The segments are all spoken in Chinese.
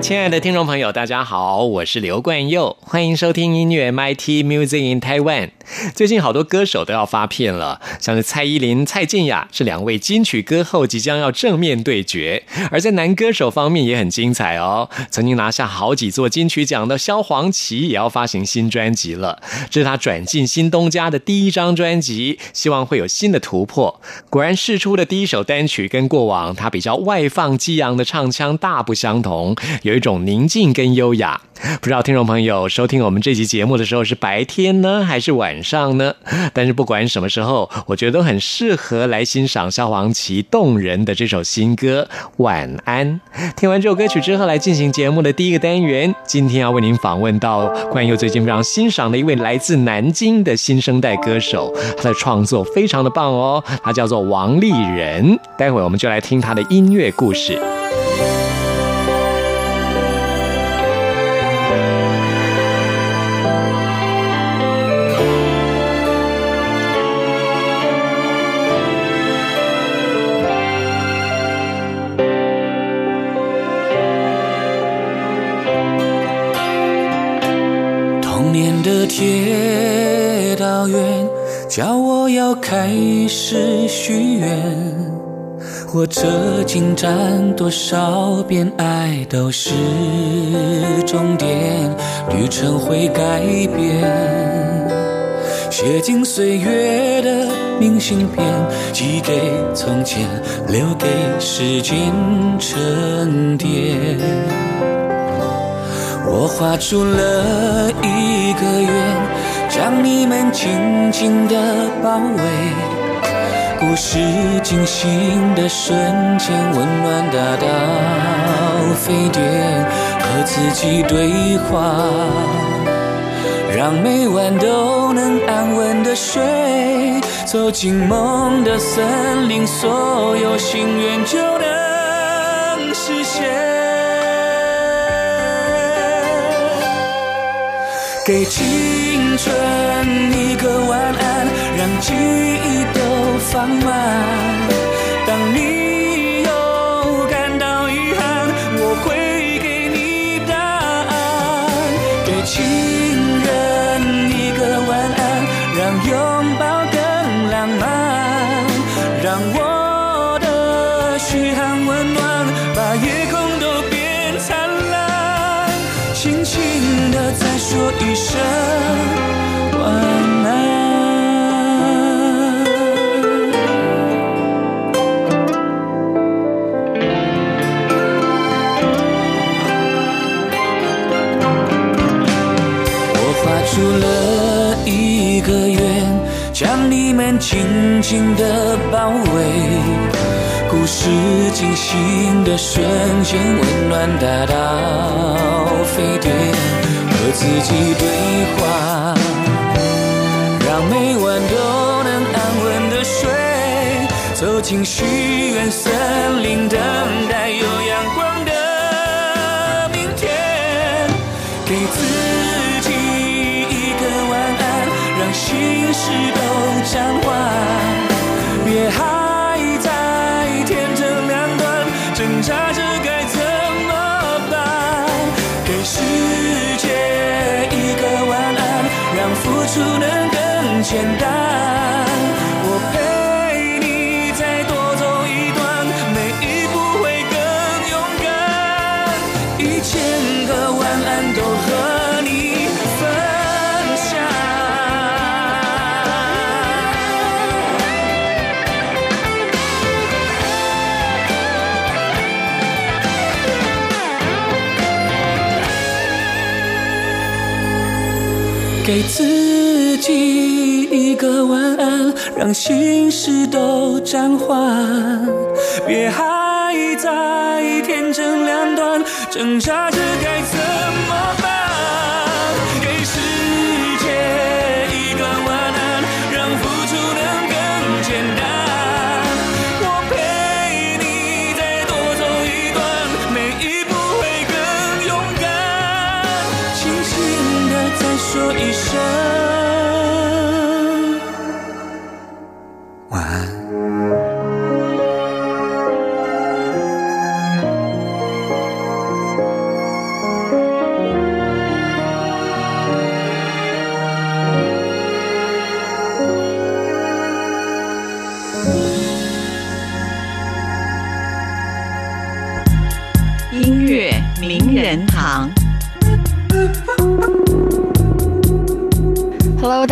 亲爱的听众朋友，大家好，我是刘冠佑，欢迎收听音乐 MIT Music in Taiwan。最近好多歌手都要发片了，像是蔡依林、蔡健雅这两位金曲歌后即将要正面对决。而在男歌手方面也很精彩哦，曾经拿下好几座金曲奖的萧煌奇也要发行新专辑了。这是他转进新东家的第一张专辑，希望会有新的突破。果然试出的第一首单曲跟过往他比较外放激昂的唱腔大不相同，有一种宁静跟优雅。不知道听众朋友收听我们这集节目的时候是白天呢，还是晚上呢？但是不管什么时候，我觉得都很适合来欣赏萧煌奇动人的这首新歌《晚安》。听完这首歌曲之后，来进行节目的第一个单元。今天要为您访问到关于最近非常欣赏的一位来自南京的新生代歌手，他的创作非常的棒哦，他叫做王丽人。待会我们就来听他的音乐故事。铁道员叫我要开始许愿，火车进站多少遍，爱都是终点，旅程会改变。写进岁月的明信片，寄给从前，留给时间沉淀。我画出了一个圆，将你们紧紧地包围。故事进行的瞬间，温暖大到沸点，和自己对话，让每晚都能安稳的睡。走进梦的森林，所有心愿就能给青春一个晚安，让记忆都放慢。当你又感到遗憾，我会给你答案。给情人一个晚安，让拥抱更浪漫。让我的嘘寒问暖，把夜空都变灿烂。轻轻的再说一声晚安。我画出了一个圆，将你们紧紧的包围。故事进行的瞬间，温暖大到沸点，和自己对话，让每晚都能安稳的睡。走进许愿森林，的简单。我陪你再多走一段，每一步会更勇敢。一千个晚安都和你分享。给自己个晚安，让心事都暂缓，别还在天真两端，挣扎着该怎么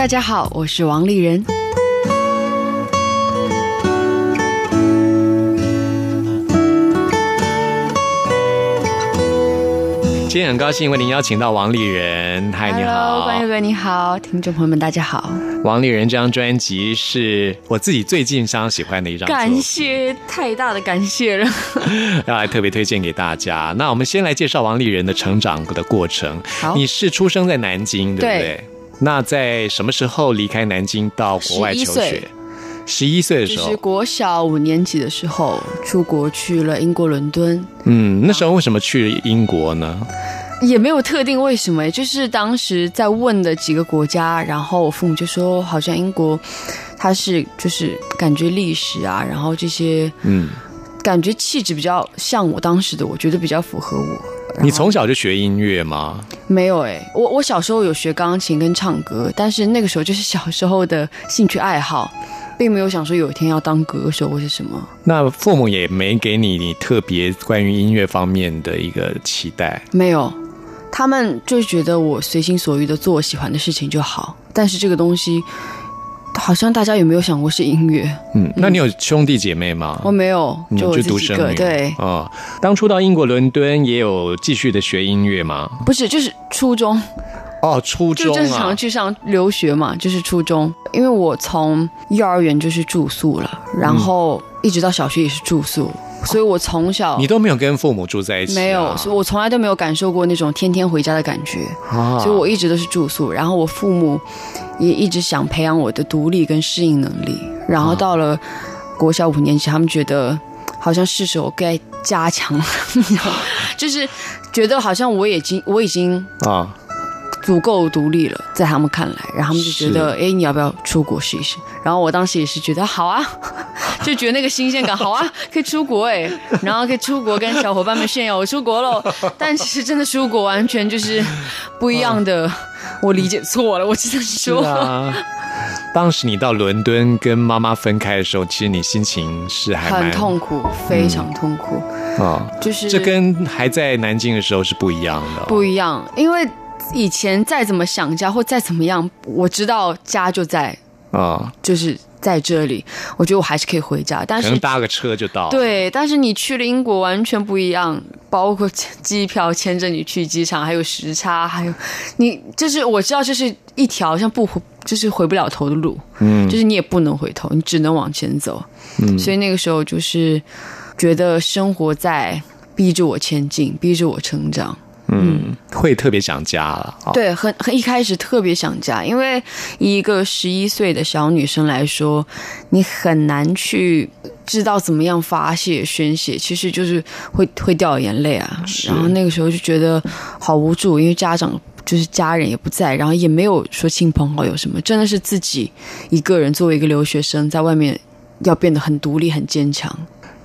大家好，我是王丽人。今天很高兴为您邀请到王丽人，嗨，你好关。佑哥你好，听众朋友们大家好，王丽人这张专辑是我自己最近非常喜欢的一张感谢太大的感谢了。要来特别推荐给大家。那我们先来介绍王丽人的成长的过程。好你是出生在南京，对不对？对那在什么时候离开南京到国外求11岁学？十一岁的时候就是，国小五年级的时候出国去了英国伦敦，嗯，那时候为什么去英国呢？也没有特定为什么，就是当时在问的几个国家，然后我父母就说好像英国它是就是感觉历史啊，然后这些嗯，感觉气质比较像我当时的，我觉得比较符合我。你从小就学音乐吗？没有哎、我我小时候有学钢琴跟唱歌，但是那个时候就是小时候的兴趣爱好，并没有想说有一天要当歌手或是什么。那父母也没给你你特别关于音乐方面的一个期待。没有，他们就觉得我随心所欲的做我喜欢的事情就好。但是这个东西，好像大家有没有想过是音乐？嗯，那你有兄弟姐妹吗？我没有，就我就自己一个。独生女对，哦，当初到英国伦敦也有继续的学音乐吗？不是，就是初中，哦，初中就正常啊，去上留学嘛，就是初中。因为我从幼儿园就是住宿了，然后一直到小学也是住宿，所以我从小你都没有跟父母住在一起、啊？没有，所以我从来都没有感受过那种天天回家的感觉，啊，所以我一直都是住宿。然后我父母也一直想培养我的独立跟适应能力。然后到了国小五年级，他们觉得好像是时候该加强了，就是觉得好像我已经我已经啊，足够独立了，在他们看来，然后他们就觉得，哎，你要不要出国试一试？然后我当时也是觉得好啊，就觉得那个新鲜感好啊，可以出国哎，然后可以出国跟小伙伴们炫耀我出国喽。但其实真的出国完全就是不一样的，我理解错了，我只能是说，啊。当时你到伦敦跟妈妈分开的时候，其实你心情是还很痛苦，非常痛苦，啊、就是这跟还在南京的时候是不一样的、哦。不一样，因为以前再怎么想家或再怎么样，我知道家就在，啊，就是在这里，我觉得我还是可以回家，但是可能搭个车就到。，对，但是你去了英国完全不一样，包括机票牵着你去机场，还有时差，还有你就是我知道这是一条像不回就是回不了头的路，嗯就是你也不能回头，你只能往前走。嗯所以那个时候就是觉得生活在逼着我前进，逼着我成长。嗯，会特别想家了。哦、对，很很一开始特别想家，因为一个十一岁的小女生来说，你很难去知道怎么样发泄宣泄，其实就是会会掉眼泪啊。然后那个时候就觉得好无助，因为家长就是家人也不在，然后也没有说亲朋好友什么，真的是自己一个人作为一个留学生在外面要变得很独立、很坚强。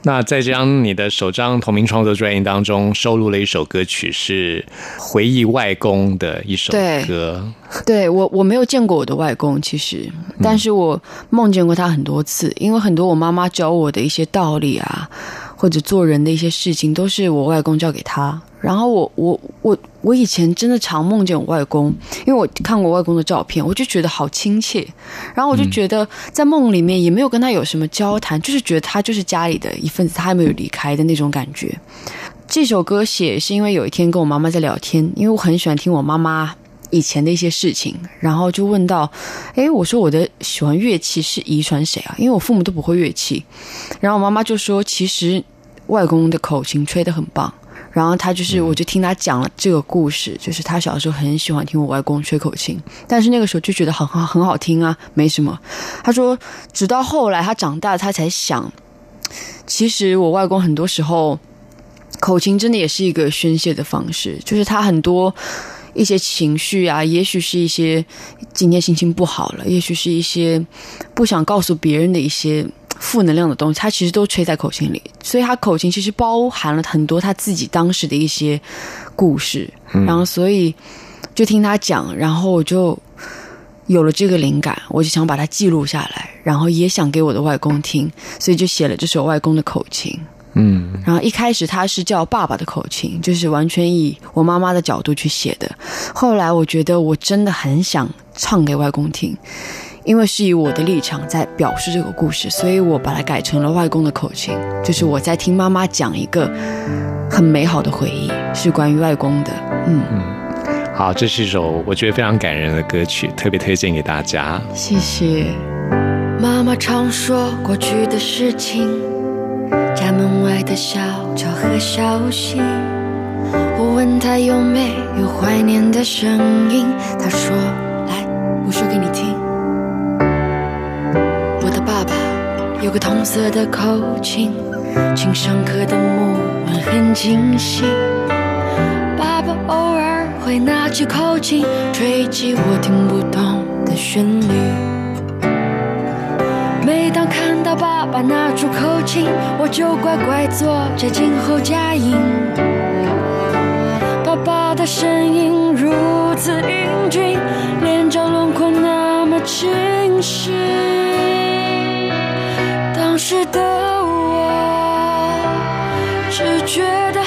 那在这张你的首张同名创作专辑当中，收录了一首歌曲，是回忆外公的一首对歌。对我，我没有见过我的外公，其实，但是我梦见过他很多次，因为很多我妈妈教我的一些道理啊，或者做人的一些事情，都是我外公教给他。然后我我我我以前真的常梦见我外公，因为我看过我外公的照片，我就觉得好亲切。然后我就觉得在梦里面也没有跟他有什么交谈，就是觉得他就是家里的一份子，他还没有离开的那种感觉。这首歌写是因为有一天跟我妈妈在聊天，因为我很喜欢听我妈妈以前的一些事情，然后就问到，诶，我说我的喜欢乐器是遗传谁啊？因为我父母都不会乐器，然后我妈妈就说，其实外公的口琴吹得很棒。然后他就是，我就听他讲了这个故事，就是他小时候很喜欢听我外公吹口琴，但是那个时候就觉得很好很好听啊，没什么。他说，直到后来他长大，他才想，其实我外公很多时候口琴真的也是一个宣泄的方式，就是他很多一些情绪啊，也许是一些今天心情不好了，也许是一些不想告诉别人的一些。负能量的东西，他其实都吹在口琴里，所以他口琴其实包含了很多他自己当时的一些故事，然后所以就听他讲，然后我就有了这个灵感，我就想把它记录下来，然后也想给我的外公听，所以就写了这首外公的口琴。嗯，然后一开始他是叫爸爸的口琴，就是完全以我妈妈的角度去写的。后来我觉得我真的很想唱给外公听。因为是以我的立场在表示这个故事，所以我把它改成了外公的口琴，就是我在听妈妈讲一个很美好的回忆，是关于外公的。嗯嗯，好，这是一首我觉得非常感人的歌曲，特别推荐给大家。谢谢。妈妈常说过去的事情，家门外的小桥和小溪。我问她有没有怀念的声音，她说：“来，我说给你听。”我的爸爸有个同色的口琴，琴上刻的木纹很精细。爸爸偶尔会拿起口琴，吹起我听不懂的旋律。每当看到爸爸拿出口琴，我就乖乖坐着静候佳音。爸爸的声音如此英俊，脸颊轮廓那么清晰。当时的我只觉得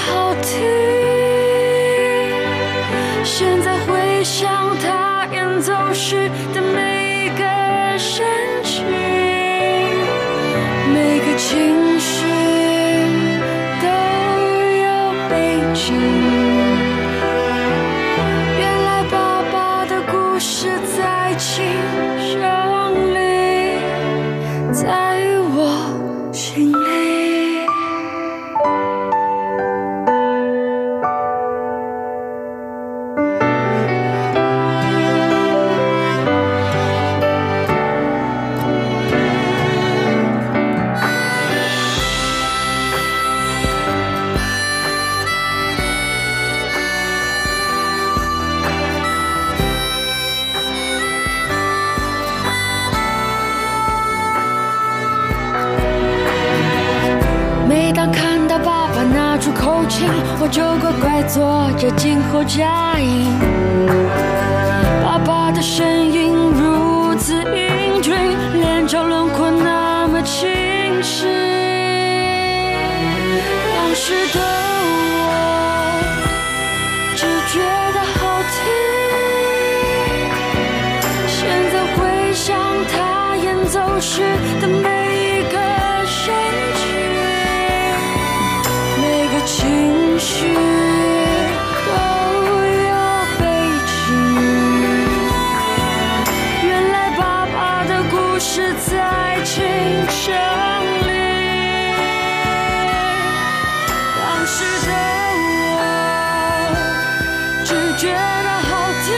觉得好听，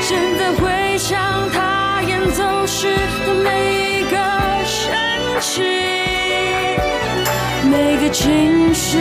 现在回想他演奏时的每一个神情。每个情绪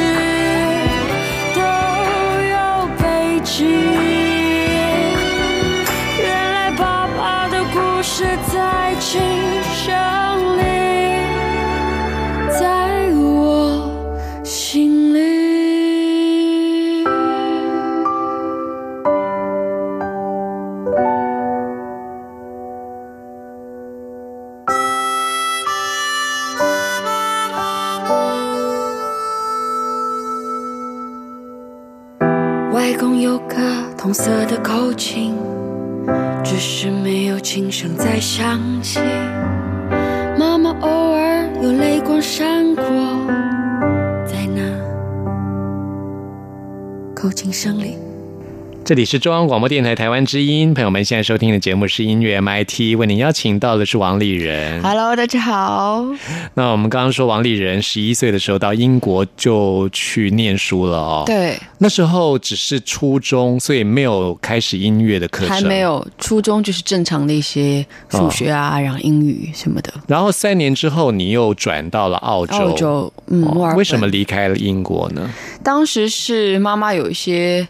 这里是中央广播电台台湾之音，朋友们现在收听的节目是音乐 MIT，为您邀请到的是王丽人。Hello，大家好。那我们刚刚说王丽人十一岁的时候到英国就去念书了哦，，对，那时候只是初中，所以没有开始音乐的课程，还没。有初中就是正常的一些数学啊，然后英语什么的。然后三年之后，你又转到了澳洲。澳洲，嗯，为什么？离开了英国呢？当时是妈妈有一些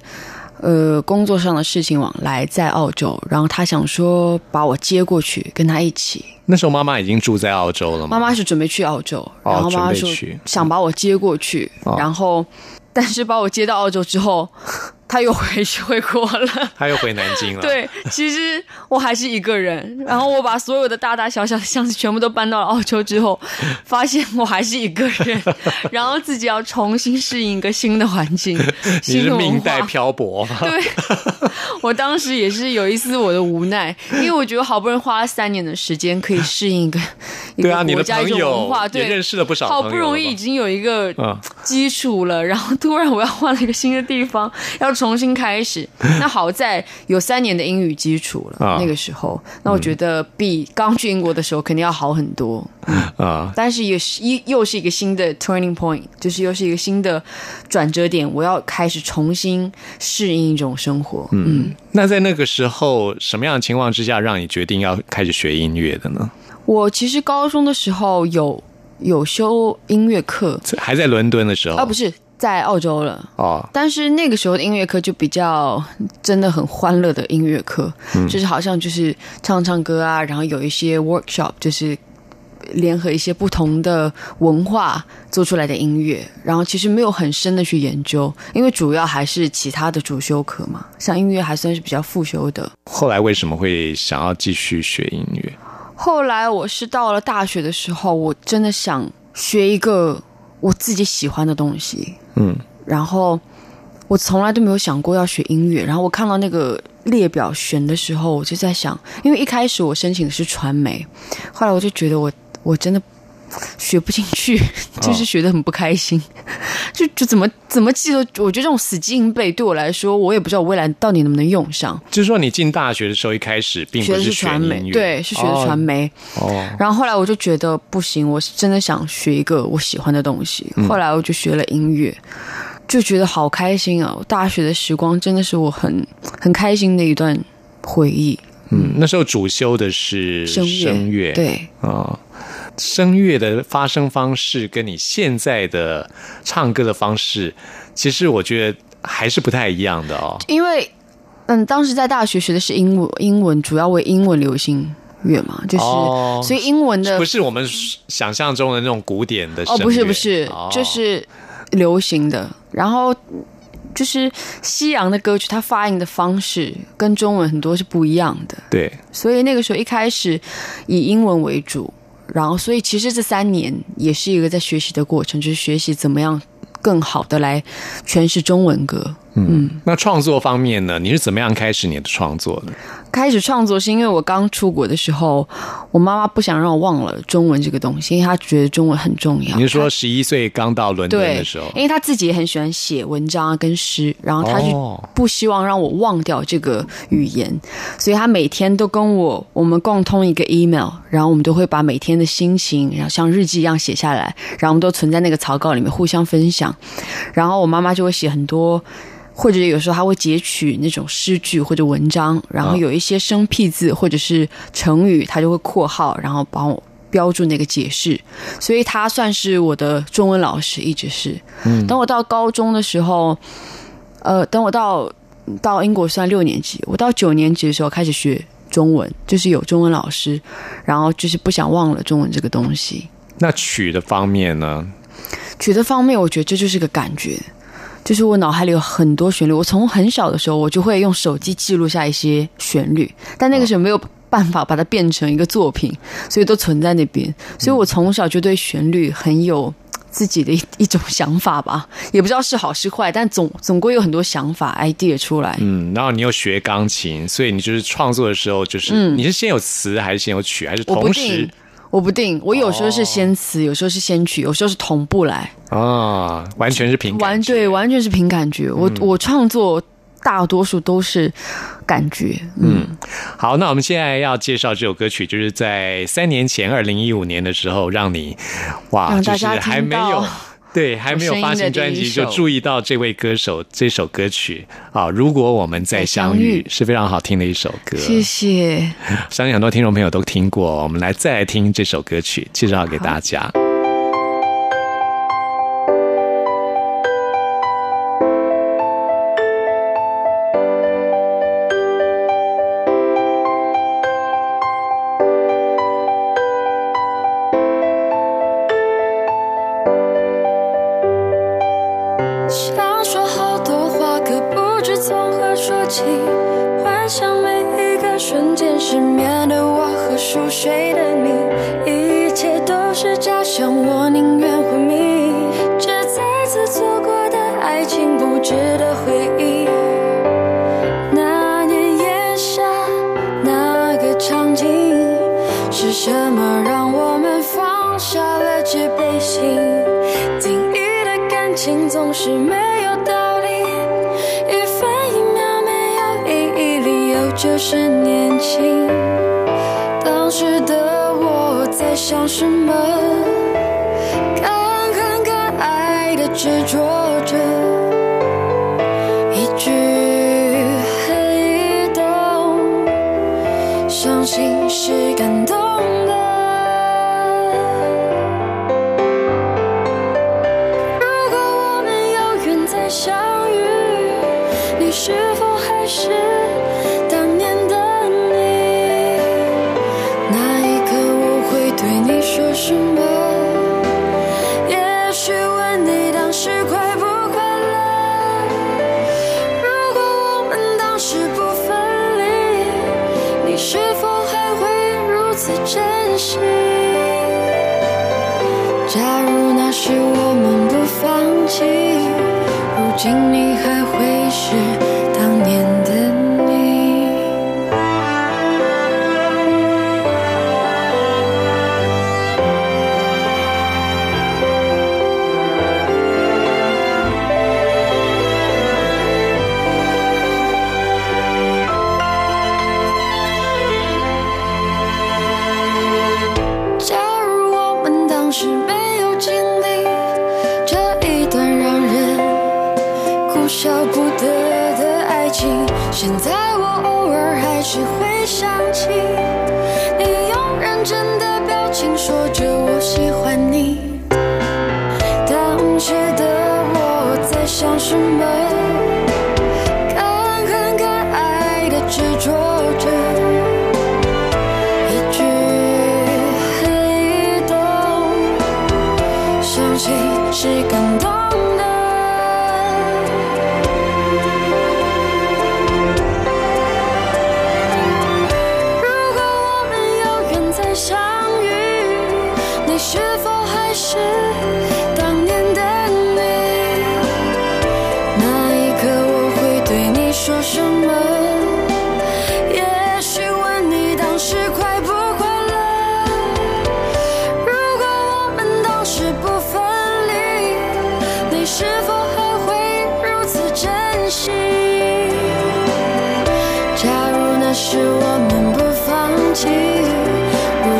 呃工作上的事情往来在澳洲，然后他想说把我接过去跟他一起。那时候妈妈已经住在澳洲了吗？妈妈是准备去澳洲，然后妈妈说想把我接过去，哦然后 但是把我接到澳洲之后，她又回去回国了。他又回南京了。，对，其实我还是一个人。然后我把所有的大大小小的箱子全部都搬到了澳洲之后，发现我还是一个人，然后自己要重新适应一个新的环境、新的文命带。漂泊。对，我当时也是有一丝我的无奈，因为我觉得好不容易花了三年的时间可以适应一个一 对啊，你的个国家、一种朋友文化，对认，识了不少好不容易已经有一个嗯基础了，然后突然我要换了一个新的地方，要重新开始。那好在有三年的英语基础了，啊那个时候，那我觉得比刚去英国的时候肯定要好很多。啊，但是也是一又是一个新的 turning point，就是又是一个新的转折点，我要开始重新适应一种生活。嗯，那在那个时候，什么样的情况之下让你决定要开始学音乐的呢？我其实高中的时候有有修音乐课，还在伦敦的时候啊，不是在澳洲了。哦，但是那个时候的音乐课就比较真的很欢乐的音乐课，就是好像就是唱唱歌啊，然后有一些 workshop，就是联合一些不同的文化做出来的音乐，然后其实没有很深的去研究，因为主要还是其他的主修课嘛，像音乐还算是比较复修的。后来为什么会想要继续学音乐？后来我是到了大学的时候，我真的想学一个我自己喜欢的东西，嗯，然后我从来都没有想过要学音乐。然后我看到那个列表选的时候，我就在想，因为一开始我申请的是传媒，后来我就觉得我我真的学不进去，就是学的很不开心，就就怎么怎么记都，我觉得这种死记硬背对我来说，我也不知道我未来到底能不能用上。就是说你进大学的时候，一开始并不学的是学传媒音，乐，对，是学的传媒。哦。哦，然后后来我就觉得不行，我是真的想学一个我喜欢的东西。后来我就学了音乐，就觉得好开心啊！大学的时光真的是我很很开心的一段回忆。嗯，那时候主修的是声乐，声乐，对，啊、声乐的发声方式跟你现在的唱歌的方式，其实我觉得还是不太一样的哦。因为嗯，当时在大学学的是英文，英文主要为英文流行乐嘛，就是、哦所以英文的不是我们想象中的那种古典的哦，不是不是，哦就是流行的，然后。就是西洋的歌曲，它发音的方式跟中文很多是不一样的。对，所以那个时候一开始以英文为主，然后所以其实这三年也是一个在学习的过程，就是学习怎么样更好的来诠释中文歌。嗯，那创作方面呢？你是怎么样开始你的创作的？开始创作是因为我刚出国的时候，我妈妈不想让我忘了中文这个东西，因为她觉得中文很重要。你是说十一岁刚到伦敦的时候，？因为她自己也很喜欢写文章啊跟诗，然后她就哦不希望让我忘掉这个语言，所以她每天都跟我我们共通一个 email，然后我们都会把每天的心情，然后像日记一样写下来，然后我们都存在那个草稿里面互相分享，然后我妈妈就会写很多。或者有时候他会截取那种诗句或者文章，然后有一些生僻字或者是成语，他就会括号，然后帮我标注那个解释。所以他算是我的中文老师，一直是。等我到高中的时候，呃，等我到到英国算六年级，我到九年级的时候开始学中文，就是有中文老师，然后就是不想忘了中文这个东西。那曲的方面呢？曲的方面，我觉得这就是个感觉，就是我脑海里有很多旋律，我从很小的时候我就会用手机记录下一些旋律，但那个时候没有办法把它变成一个作品，所以都存在那边。所以我从小就对旋律很有自己的一一种想法吧，也不知道是好是坏，但总总归有很多想法 idea 出来。嗯，然后你又学钢琴，所以你就是创作的时候，就是、你是先有词还是先有曲，还是嗯我不同时定，我不定，我有时候是先词，有时候是先曲，有时候是同步来。啊？完全是凭感觉完对，完全是凭感觉。我、我创作大多数都是感觉。嗯，好，那我们现在要介绍这首歌曲，就是在三年前，二零一五年的时候，让你哇，就是让大家还没有。对，还没有发行专辑就注意到这位歌手这首歌曲啊！如果我们再相遇，是非常好听的一首歌。谢谢。相信很多听众朋友都听过，我们来再来听这首歌曲，介绍给大家。总是没有道理，一分一秒没有意义，理由就是年轻。当时的我在想什么？敢恨敢爱的执着什么？也许问你当时快不快乐？如果我们当时不分离，你是否还会如此珍惜？假如那时我们不放弃，如今你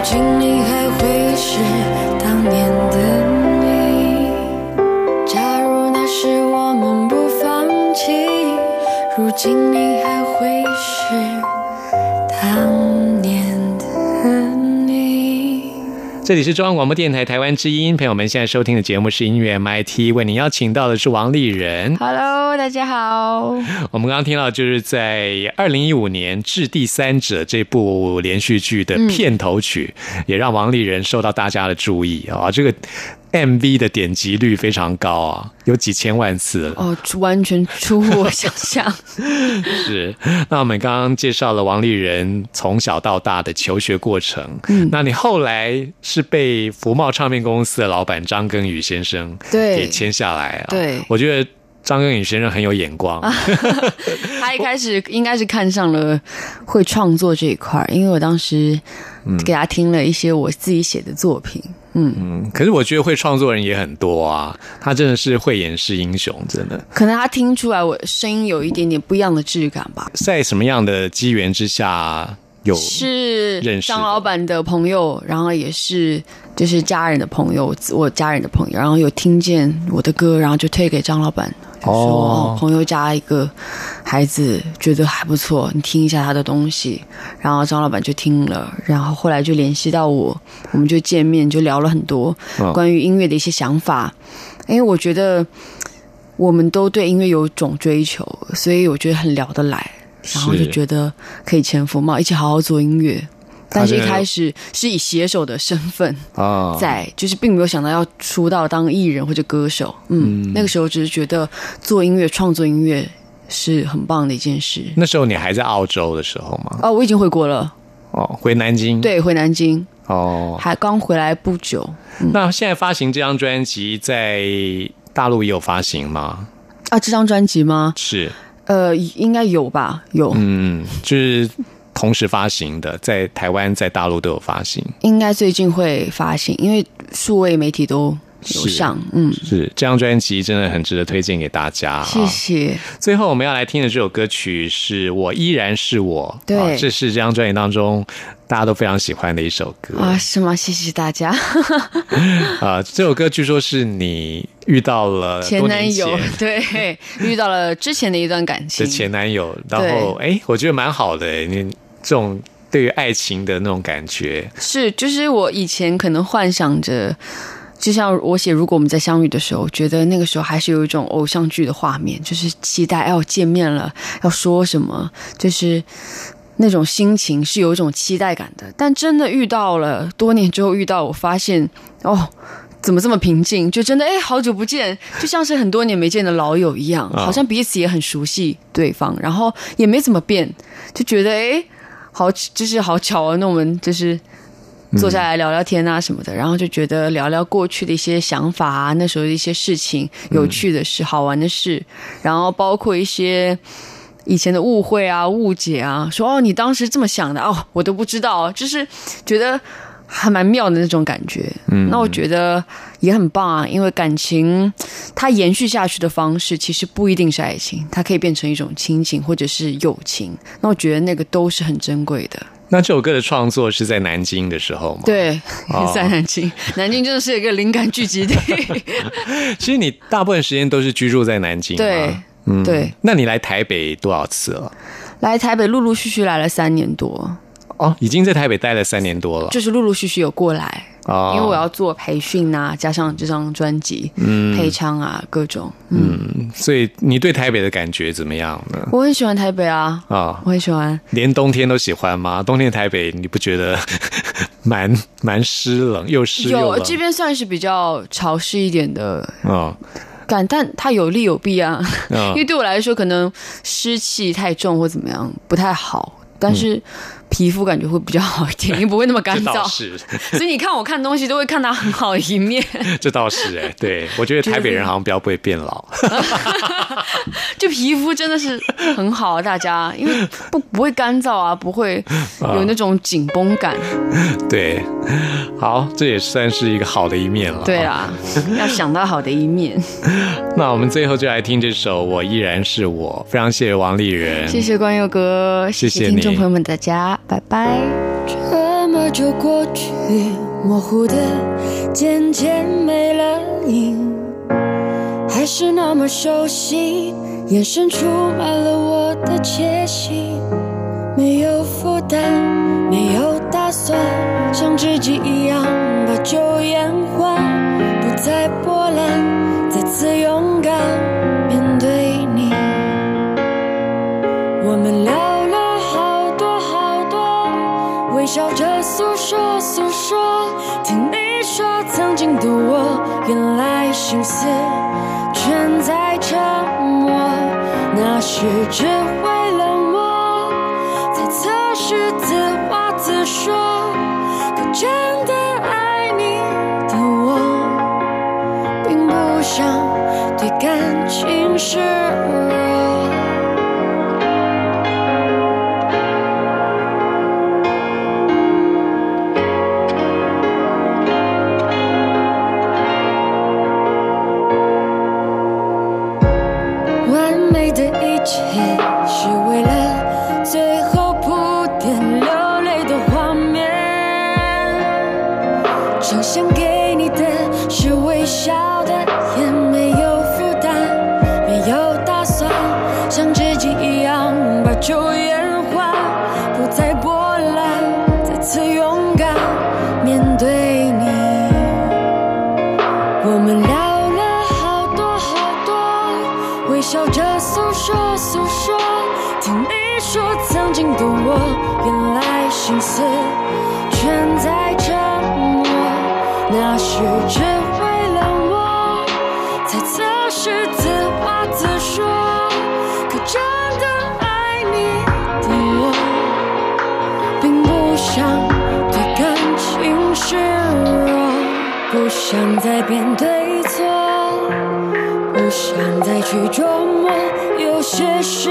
如今你还会是当年的你。假如那时我们不放弃，如今你还会是这里是中央广播电台台湾之音，朋友们现在收听的节目是音乐 MIT，为您邀请到的是王丽人。Hello，大家好。我们刚刚听到，就是在二零一五年《致第三者》这部连续剧的片头曲，也让王丽人受到大家的注意啊、这个 MV 的点击率非常高啊，有几千万次了。哦，完全出乎我想象。是，那我们刚刚介绍了王丽人从小到大的求学过程。嗯，那你后来是被福茂唱片公司的老板张根宇先生对给签下来啊。对我觉得张根宇先生很有眼光。他一开始应该是看上了会创作这一块儿，因为我当时给他听了一些我自己写的作品，嗯，嗯嗯，可是我觉得会创作人也很多啊，他真的是慧眼识英雄，真的。可能他听出来我声音有一点点不一样的质感吧。在什么样的机缘之下有是认识张老板的朋友，然后也是就是家人的朋友，我家人的朋友，然后有听见我的歌，然后就推给张老板，就说朋友加一个孩子觉得还不错，你听一下他的东西，然后张老板就听了，然后后来就联系到我，我们就见面，就聊了很多嗯关于音乐的一些想法，因为我觉得我们都对音乐有种追求，所以我觉得很聊得来。然后就觉得可以潜伏嘛，一起好好做音乐。但是一开始是以写手的身份啊，在，就是并没有想到要出道当艺人或者歌手。嗯，那个时候只是觉得做音乐、创作音乐是很棒的一件事。那时候你还在澳洲的时候吗？哦，我已经回国了，哦，回南京。，对，回南京，哦，还刚回来不久那现在发行这张专辑在大陆也有发行吗？啊。这张专辑吗？是，呃，应该有吧，有，嗯，就是同时发行的，在台湾、在大陆都有发行。应该最近会发行，因为数位媒体都有是上。嗯，是这张专辑真的很值得推荐给大家、啊。谢谢。最后我们要来听的这首歌曲是我依然是我，对啊这是这张专辑当中大家都非常喜欢的一首歌啊，是吗？谢谢大家。啊。这首歌据说是你遇到了前男友 对遇到了之前的一段感情的，前男友，然后哎，我觉得蛮好的，你这种对于爱情的那种感觉，是就是我以前可能幻想着。就像我写，如果我们在相遇的时候，觉得那个时候还是有一种偶像剧的画面，就是期待要见面了，要说什么，就是那种心情是有一种期待感的。但真的遇到了，多年之后遇到，我发现哦，怎么这么平静？就真的哎，好久不见，就像是很多年没见的老友一样，好像彼此也很熟悉对方，然后也没怎么变，就觉得哎，好，就是好巧啊，那我们就是。坐下来聊聊天啊什么的，然后就觉得聊聊过去的一些想法啊，那时候的一些事情、有趣的事、好玩的事，然后包括一些以前的误会啊、误解啊，说哦你当时这么想的哦，我都不知道，就是觉得还蛮妙的那种感觉。嗯，那我觉得也很棒啊，因为感情它延续下去的方式其实不一定是爱情，它可以变成一种亲情或者是友情。那我觉得那个都是很珍贵的。那这首歌的创作是在南京的时候吗？，对哦，在南京，南京真的是一个灵感聚集地。其实你大部分时间都是居住在南京，对嗯对，那你来台北多少次了？来台北陆陆续续来了三年多，哦，已经在台北待了三年多了。就是陆陆续续有过来，哦，因为我要做培训啊，加上这张专辑，嗯配唱啊，各种。嗯，所以你对台北的感觉怎么样呢？我很喜欢台北啊，啊、我很喜欢。连冬天都喜欢吗？冬天的台北你不觉得 蛮蛮湿冷又湿又冷？有这边算是比较潮湿一点的啊感，但它有利有弊啊。啊 因为对我来说，可能湿气太重或怎么样不太好，但是皮肤感觉会比较好一点，因为不会那么干燥。是，所以你看我看东西都会看到很好的一面。这倒是哎、对我觉得台北人好像比较不会变老。就皮肤真的是很好，大家因为不不会干燥啊，不会有那种紧绷感。对，好，这也算是一个好的一面了。对，啊，要想到好的一面。那我们最后就来听这首《我依然是我》，非常谢谢王丽人，谢谢关佑哥，谢谢你听众朋友们，大家拜拜。这么久过去，模糊的渐渐没了影，还是那么熟悉，眼神充满了我的窃喜。没有负担，没有打算，像知己一样把酒言欢，不再波澜，再次勇敢原来心思全在沉默，那时只会不想再变对错，不想再去琢磨，有些事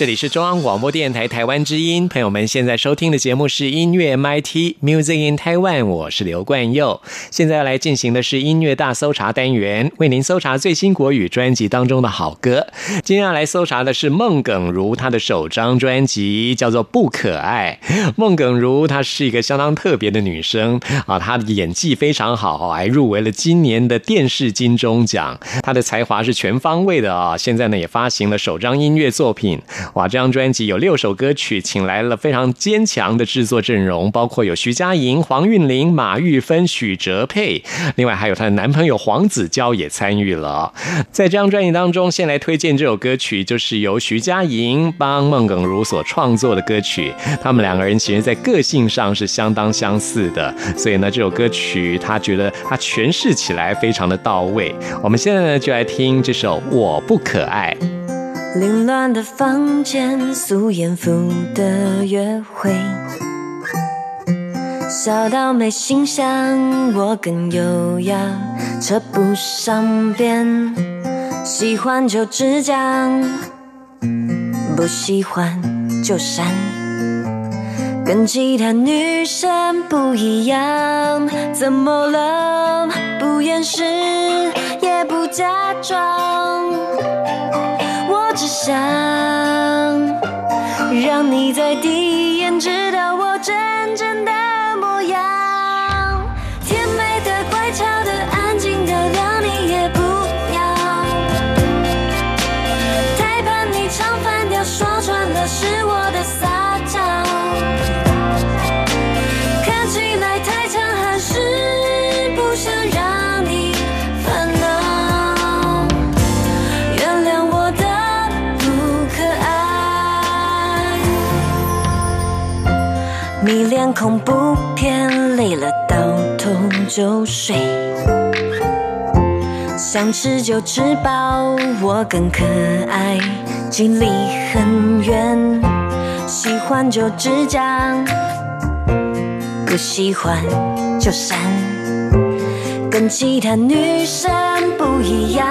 这里是中央广播电台台湾之音，朋友们现在收听的节目是音乐 MIT Music in Taiwan，我是刘冠佑。现在要来进行的是音乐大搜查单元，为您搜查最新国语专辑当中的好歌。今天要来搜查的是孟耿如她的首张专辑，叫做《不可爱》。孟耿如她是一个相当特别的女生啊，她的演技非常好，还入围了今年的电视金钟奖。她的才华是全方位的啊，现在呢也发行了首张音乐作品。哇，这张专辑有六首歌曲，请来了非常坚强的制作阵容，包括有徐佳莹、黄韵玲、马玉芬、许哲佩，另外还有她的男朋友黄子佼也参与了。在这张专辑当中，先来推荐这首歌曲，就是由徐佳莹帮孟耿如所创作的歌曲。他们两个人其实在个性上是相当相似的，所以呢，这首歌曲他觉得他诠释起来非常的到位。我们现在呢，就来听这首《我不可爱》。凌乱的房间，素颜妇的约会，笑到没形象，我更优雅，扯不上边。喜欢就直讲，不喜欢就删。跟其他女生不一样，怎么了？不掩饰，也不假装。想让你在第一眼知道我真正恐怖片，累了倒头就睡，想吃就吃饱，我更可爱，距离很远，喜欢就直讲，不喜欢就删。跟其他女生不一样，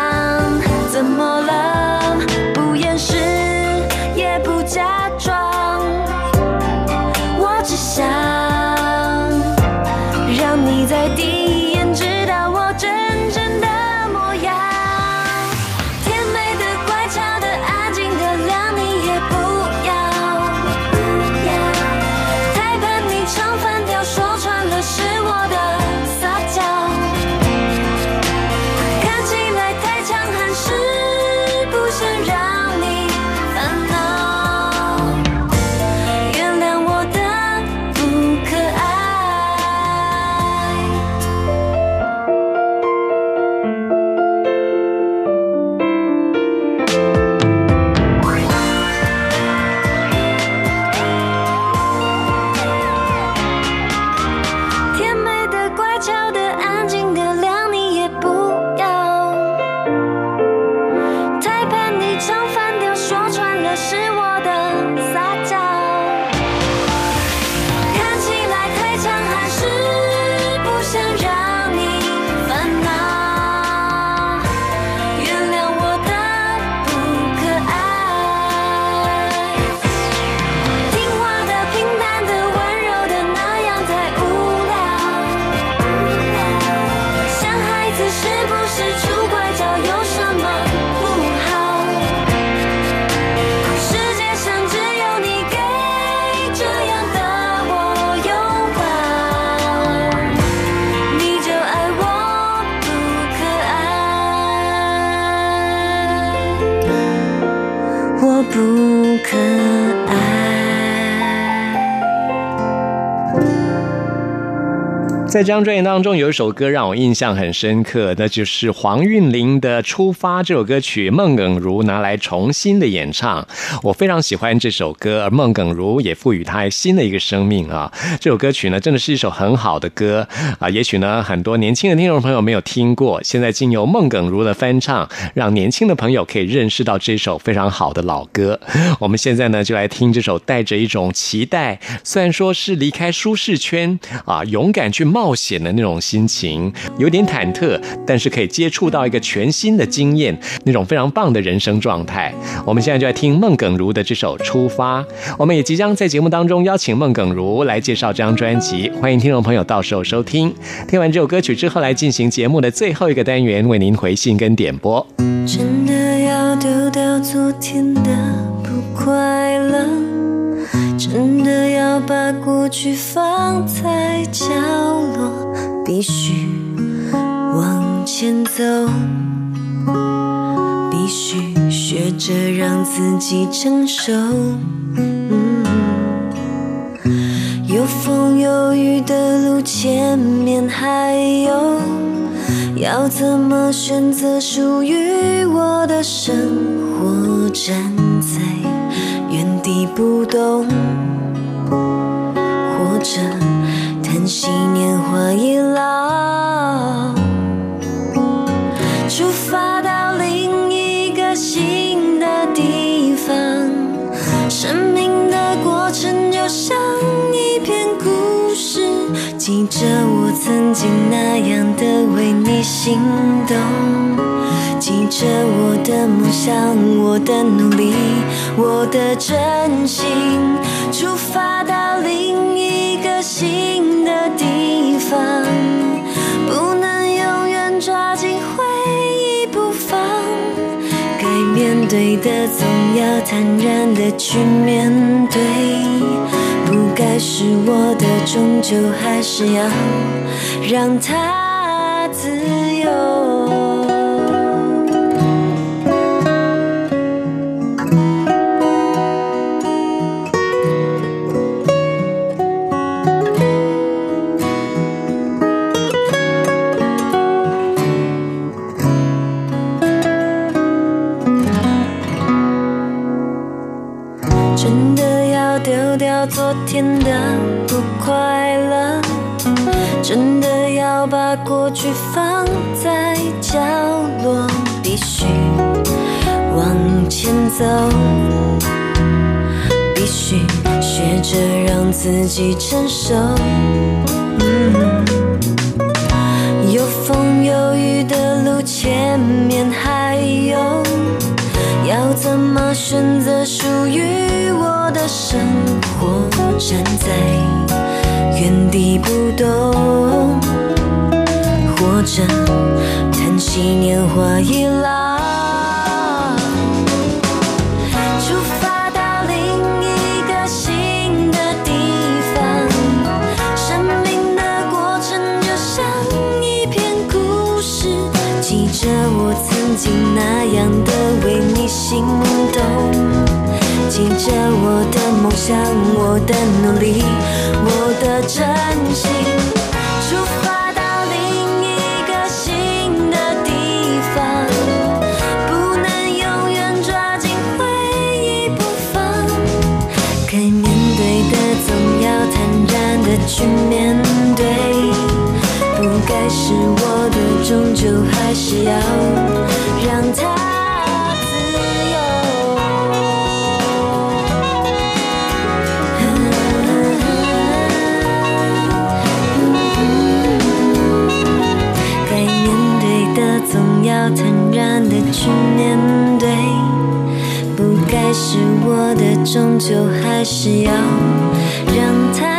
在这张专辑当中，有一首歌让我印象很深刻，那就是黄韵玲的《出发》这首歌曲，孟耿如拿来重新的演唱。我非常喜欢这首歌，而孟耿如也赋予它新的一个生命啊！这首歌曲呢，真的是一首很好的歌啊！也许呢，很多年轻的听众朋友没有听过，现在经由孟耿如的翻唱，让年轻的朋友可以认识到这首非常好的老歌。我们现在呢，就来听这首带着一种期待，虽然说是离开舒适圈啊，勇敢去冒。冒险的那种心情，有点忐忑，但是可以接触到一个全新的经验，那种非常棒的人生状态。我们现在就来听孟耿如的这首《出发》。我们也即将在节目当中邀请孟耿如来介绍这张专辑，欢迎听众朋友到时候收听。听完这首歌曲之后，来进行节目的最后一个单元，为您回信跟点播。真的要丢掉昨天的不快乐。真的要把过去放在角落，必须往前走，必须学着让自己成熟。有风有雨的路，前面还有，要怎么选择属于我的生活？站在原地不动。或者叹息，年华已老，出发到另一个新的地方。生命的过程就像一篇故事，记着我曾经那样的为你心动，记着我的梦想，我的努力，我的真心，出发到另一个。新的地方，不能永远抓紧回忆不放。该面对的总要坦然的去面对，不该是我的终究还是要让它天的不快乐，真的要把过去放在角落，必须往前走，必须学着让自己成熟。站在原地不动，或者叹息年华已老。出发到另一个新的地方，生命的过程就像一篇故事，记着我曾经那样的为你心动。记着我的梦想，的努力，我的真心，出发到另一个新的地方，不能永远抓紧回忆不放。该面对的总要坦然的去面对，不该是我的，终究还是要要坦然的去面对，不该是我的，终究还是要让它。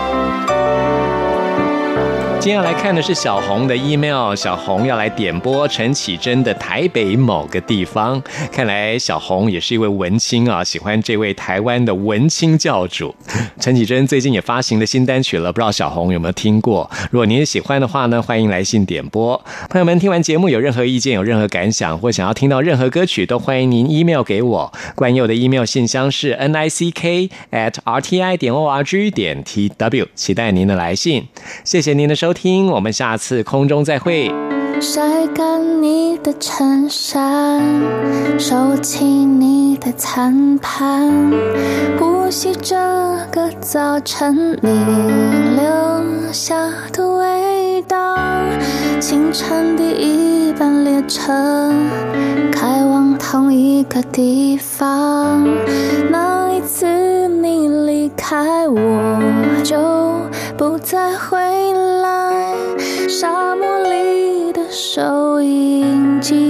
今天要来看的是小红的 email，小红要来点播陈绮贞的台北某个地方。看来小红也是一位文青啊，喜欢这位台湾的文青教主陈绮贞。最近也发行了新单曲了，不知道小红有没有听过？如果您也喜欢的话呢，欢迎来信点播。朋友们，听完节目有任何意见、有任何感想，或想要听到任何歌曲，都欢迎您 email 给我。关佑的 email 信箱是 n i c k at r t i 点 o r g 点 t w，期待您的来信。谢谢您的收听，我们下次空中再会。晒干你的衬衫，收起你的餐盘，呼吸这个早晨你留下的味道。清晨第一班列车开往同一个地方，那一次你离开我就不再回来。沙漠里的收音机，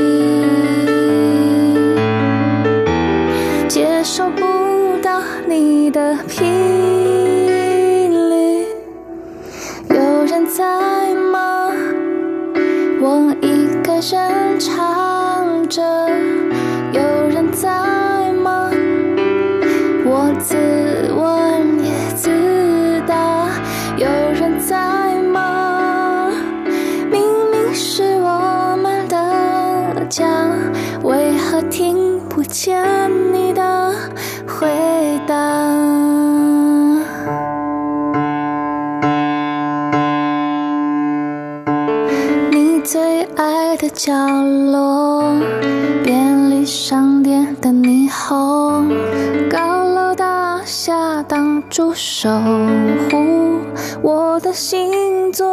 接收不到你的频率。有人在吗？我一个人唱着。的霓虹，高楼大厦挡住守护我的星座。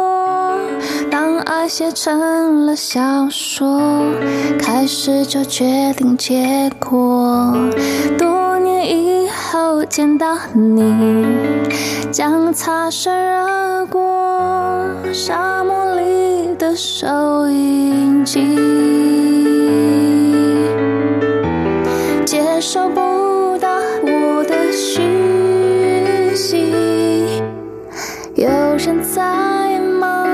当爱写成了小说，开始就决定结果。多年以后见到你，将擦身而过，沙漠里的收音机，收不到我的讯息。有人在吗？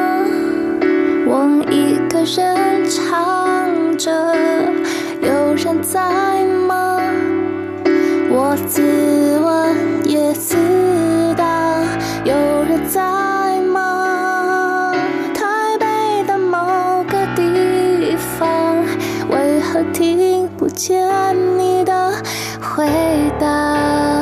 我一个人唱着。有人在吗？我自问也自答。有人在吗？台北的某个地方，为何听不见回答？